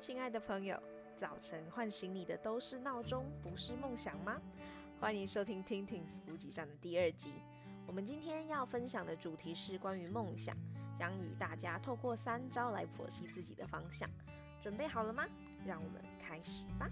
亲爱的朋友，早晨唤醒你的都是闹钟，不是梦想吗？欢迎收听《听听补给站》的第二集。我们今天要分享的主题是关于梦想，将与大家透过三招来剖析自己的方向。准备好了吗？让我们开始吧。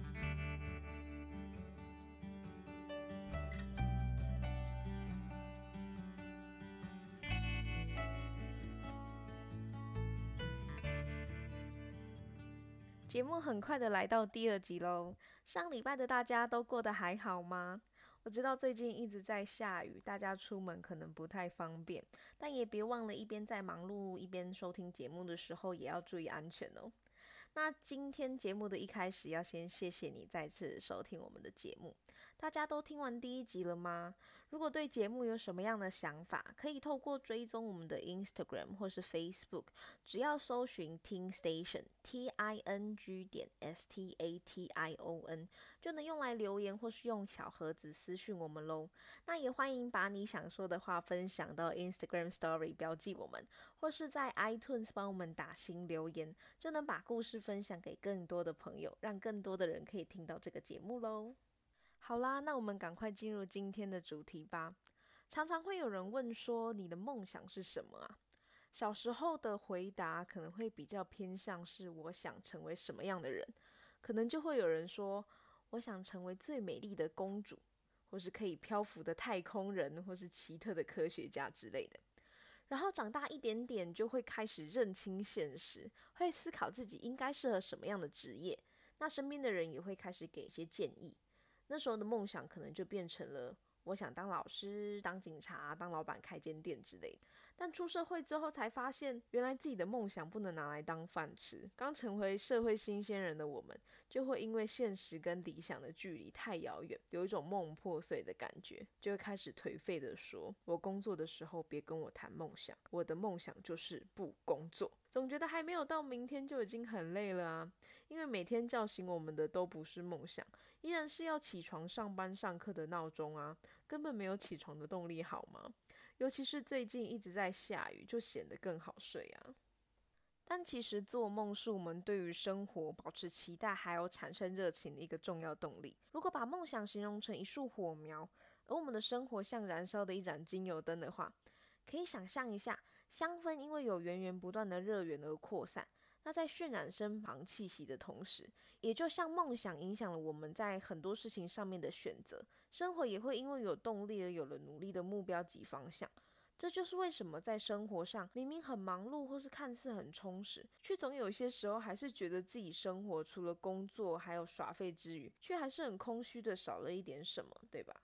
节目很快的来到第二集喽。上礼拜的大家都过得还好吗？我知道最近一直在下雨，大家出门可能不太方便，但也别忘了一边在忙碌一边收听节目的时候，也要注意安全哦。那今天节目的一开始，要先谢谢你再次收听我们的节目。大家都听完第一集了吗？如果对节目有什么样的想法，可以透过追踪我们的 Instagram 或是 Facebook，只要搜寻 Ting Station T I N G 点 S T A T I O N，就能用来留言或是用小盒子私讯我们喽。那也欢迎把你想说的话分享到 Instagram Story 标记我们，或是在 iTunes 帮我们打新留言，就能把故事分享给更多的朋友，让更多的人可以听到这个节目喽。好啦，那我们赶快进入今天的主题吧。常常会有人问说，你的梦想是什么啊？小时候的回答可能会比较偏向是我想成为什么样的人，可能就会有人说，我想成为最美丽的公主，或是可以漂浮的太空人，或是奇特的科学家之类的。然后长大一点点，就会开始认清现实，会思考自己应该适合什么样的职业。那身边的人也会开始给一些建议。那时候的梦想可能就变成了，我想当老师、当警察、当老板、开间店之类的。但出社会之后才发现，原来自己的梦想不能拿来当饭吃。刚成为社会新鲜人的我们，就会因为现实跟理想的距离太遥远，有一种梦破碎的感觉，就会开始颓废地说：“我工作的时候别跟我谈梦想，我的梦想就是不工作。”总觉得还没有到明天就已经很累了啊，因为每天叫醒我们的都不是梦想，依然是要起床上班上课的闹钟啊，根本没有起床的动力好吗？尤其是最近一直在下雨，就显得更好睡啊。但其实做梦是我们对于生活保持期待还有产生热情的一个重要动力。如果把梦想形容成一束火苗，而我们的生活像燃烧的一盏精油灯的话，可以想象一下，香氛因为有源源不断的热源而扩散。那在渲染身旁气息的同时，也就像梦想影响了我们在很多事情上面的选择，生活也会因为有动力而有了努力的目标及方向。这就是为什么在生活上明明很忙碌或是看似很充实，却总有些时候还是觉得自己生活除了工作还有耍废之余，却还是很空虚的，少了一点什么，对吧？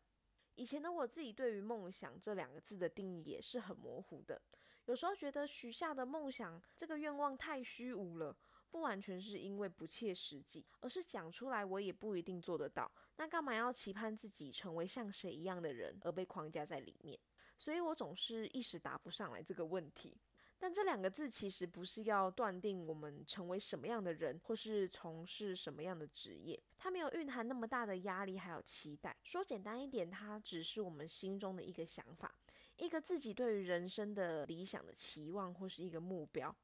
以前的我自己对于梦想这两个字的定义也是很模糊的，有时候觉得许下的梦想这个愿望太虚无了，不完全是因为不切实际，而是讲出来我也不一定做得到，那干嘛要期盼自己成为像谁一样的人而被框架在里面？所以我总是一时答不上来这个问题。但这两个字其实不是要断定我们成为什么样的人，或是从事什么样的职业，它没有蕴含那么大的压力还有期待。说简单一点，它只是我们心中的一个想法，一个自己对于人生的理想的期望，或是一个目标。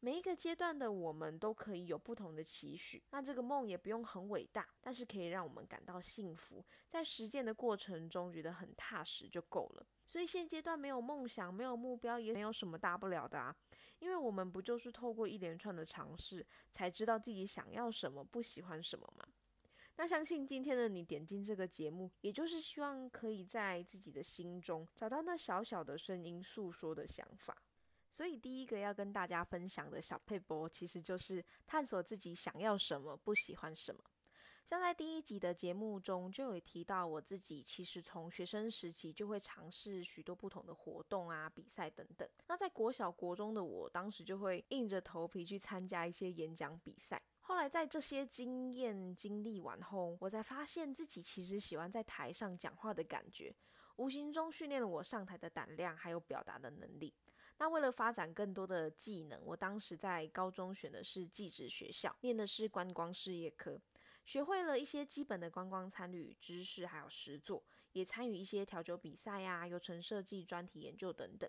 每一个阶段的我们都可以有不同的期许，那这个梦也不用很伟大，但是可以让我们感到幸福，在实践的过程中觉得很踏实就够了。所以现阶段没有梦想、没有目标，也没有什么大不了的啊，因为我们不就是透过一连串的尝试，才知道自己想要什么、不喜欢什么吗？那相信今天的你点进这个节目，也就是希望可以在自己的心中找到那小小的声音诉说的想法。所以第一个要跟大家分享的小撇步，其实就是探索自己想要什么、不喜欢什么。像在第一集的节目中就有提到，我自己其实从学生时期就会尝试许多不同的活动啊、比赛等等。那在国小、国中的我，当时就会硬着头皮去参加一些演讲比赛。后来在这些经验经历完后，我才发现自己其实喜欢在台上讲话的感觉，无形中训练了我上台的胆量还有表达的能力。那为了发展更多的技能，我当时在高中选的是技职学校，念的是观光事业科，学会了一些基本的观光参旅知识还有实作，也参与一些调酒比赛呀、啊、游程设计、专题研究等等。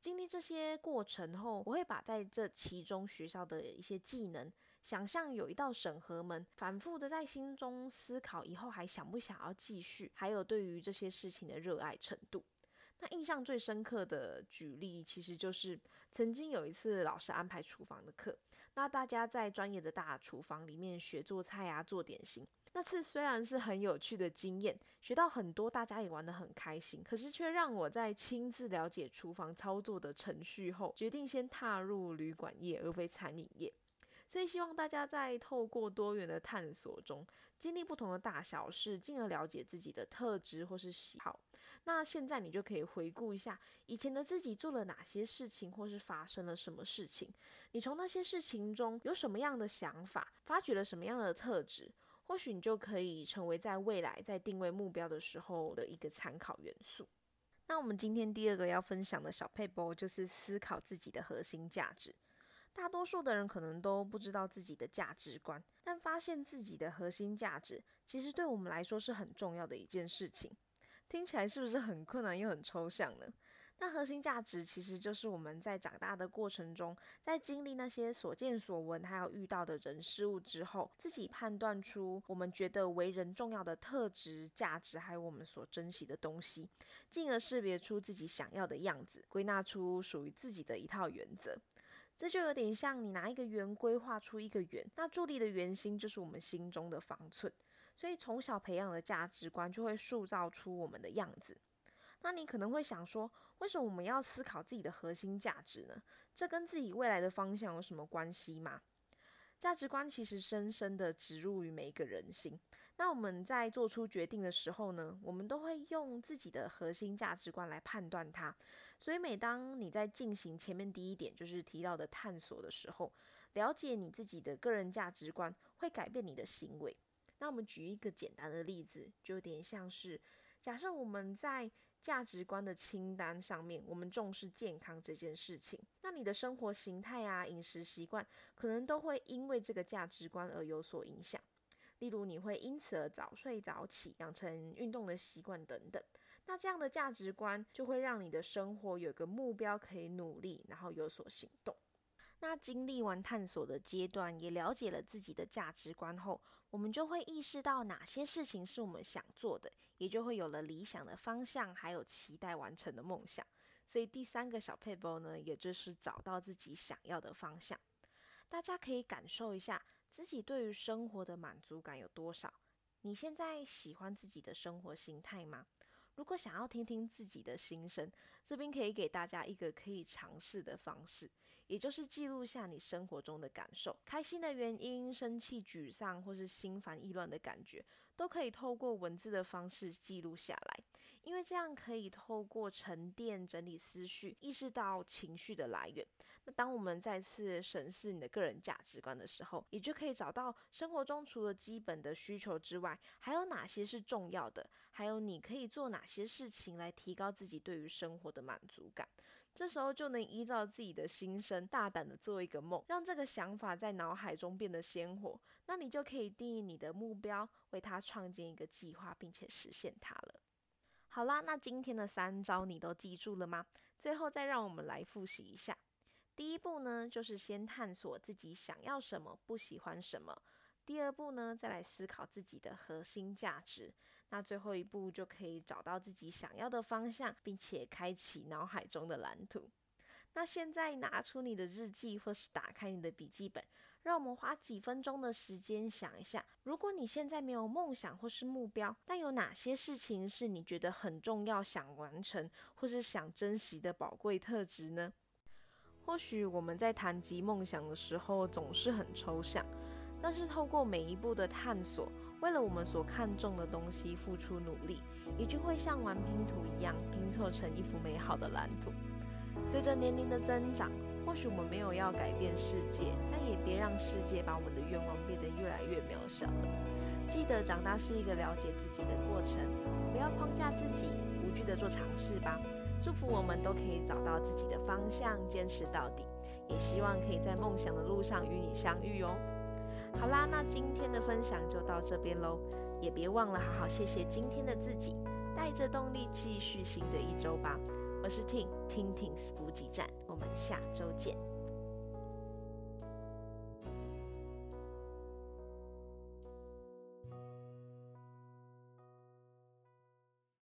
经历这些过程后，我会把在这其中学校的一些技能想象有一道审核门，反复的在心中思考以后还想不想要继续，还有对于这些事情的热爱程度。那印象最深刻的举例，其实就是曾经有一次老师安排厨房的课，那大家在专业的大厨房里面学做菜啊，做点心。那次虽然是很有趣的经验，学到很多，大家也玩得很开心，可是却让我在亲自了解厨房操作的程序后，决定先踏入旅馆业而非餐饮业。所以希望大家在透过多元的探索中，经历不同的大小事，进而了解自己的特质或是喜好。那现在你就可以回顾一下以前的自己做了哪些事情，或是发生了什么事情。你从那些事情中有什么样的想法，发掘了什么样的特质，或许你就可以成为在未来在定位目标的时候的一个参考元素。那我们今天第二个要分享的小撇步就是思考自己的核心价值。大多数的人可能都不知道自己的价值观，但发现自己的核心价值，其实对我们来说是很重要的一件事情。听起来是不是很困难又很抽象呢？那核心价值其实就是我们在长大的过程中，在经历那些所见所闻，还有遇到的人事物之后，自己判断出我们觉得为人重要的特质、价值，还有我们所珍惜的东西，进而识别出自己想要的样子，归纳出属于自己的一套原则。这就有点像你拿一个圆规画出一个圆，那伫立的圆心就是我们心中的方寸。所以从小培养的价值观就会塑造出我们的样子。那你可能会想说，为什么我们要思考自己的核心价值呢？这跟自己未来的方向有什么关系吗？价值观其实深深的植入于每一个人心。那我们在做出决定的时候呢，我们都会用自己的核心价值观来判断它。所以，每当你在进行前面第一点就是提到的探索的时候，了解你自己的个人价值观会改变你的行为。那我们举一个简单的例子，就有点像是假设我们在价值观的清单上面，我们重视健康这件事情，那你的生活形态啊、饮食习惯，可能都会因为这个价值观而有所影响。例如，你会因此而早睡早起，养成运动的习惯等等。那这样的价值观就会让你的生活有个目标可以努力，然后有所行动。那经历完探索的阶段，也了解了自己的价值观后，我们就会意识到哪些事情是我们想做的，也就会有了理想的方向，还有期待完成的梦想。所以第三个小撇步呢，也就是找到自己想要的方向。大家可以感受一下自己对于生活的满足感有多少？你现在喜欢自己的生活形态吗？如果想要听听自己的心声，这边可以给大家一个可以尝试的方式，也就是记录下你生活中的感受，开心的原因、生气、沮丧，或是心烦意乱的感觉，都可以透过文字的方式记录下来。因为这样可以透过沉淀、整理思绪，意识到情绪的来源。那当我们再次审视你的个人价值观的时候，也就可以找到生活中除了基本的需求之外，还有哪些是重要的，还有你可以做哪些事情来提高自己对于生活的满足感。这时候就能依照自己的心声，大胆的做一个梦，让这个想法在脑海中变得鲜活。那你就可以定义你的目标，为它创建一个计划，并且实现它了。好啦，那今天的三招你都记住了吗？最后再让我们来复习一下。第一步呢，就是先探索自己想要什么，不喜欢什么。第二步呢，再来思考自己的核心价值。那最后一步就可以找到自己想要的方向，并且开启脑海中的蓝图。那现在拿出你的日记，或是打开你的笔记本，让我们花几分钟的时间想一下：如果你现在没有梦想或是目标，但有哪些事情是你觉得很重要、想完成或是想珍惜的宝贵特质呢？或许我们在谈及梦想的时候总是很抽象，但是透过每一步的探索，为了我们所看重的东西付出努力，也就会像玩拼图一样拼凑成一幅美好的蓝图。随着年龄的增长，或许我们没有要改变世界，但也别让世界把我们的愿望变得越来越渺小了。记得长大是一个了解自己的过程，不要框架自己，无惧的做尝试吧。祝福我们都可以找到自己的方向，坚持到底。也希望可以在梦想的路上与你相遇哦。好啦，那今天的分享就到这边喽，也别忘了好好谢谢今天的自己，带着动力继续新的一周吧。我是 Ting，Ting Tings 补给站，我们下周见。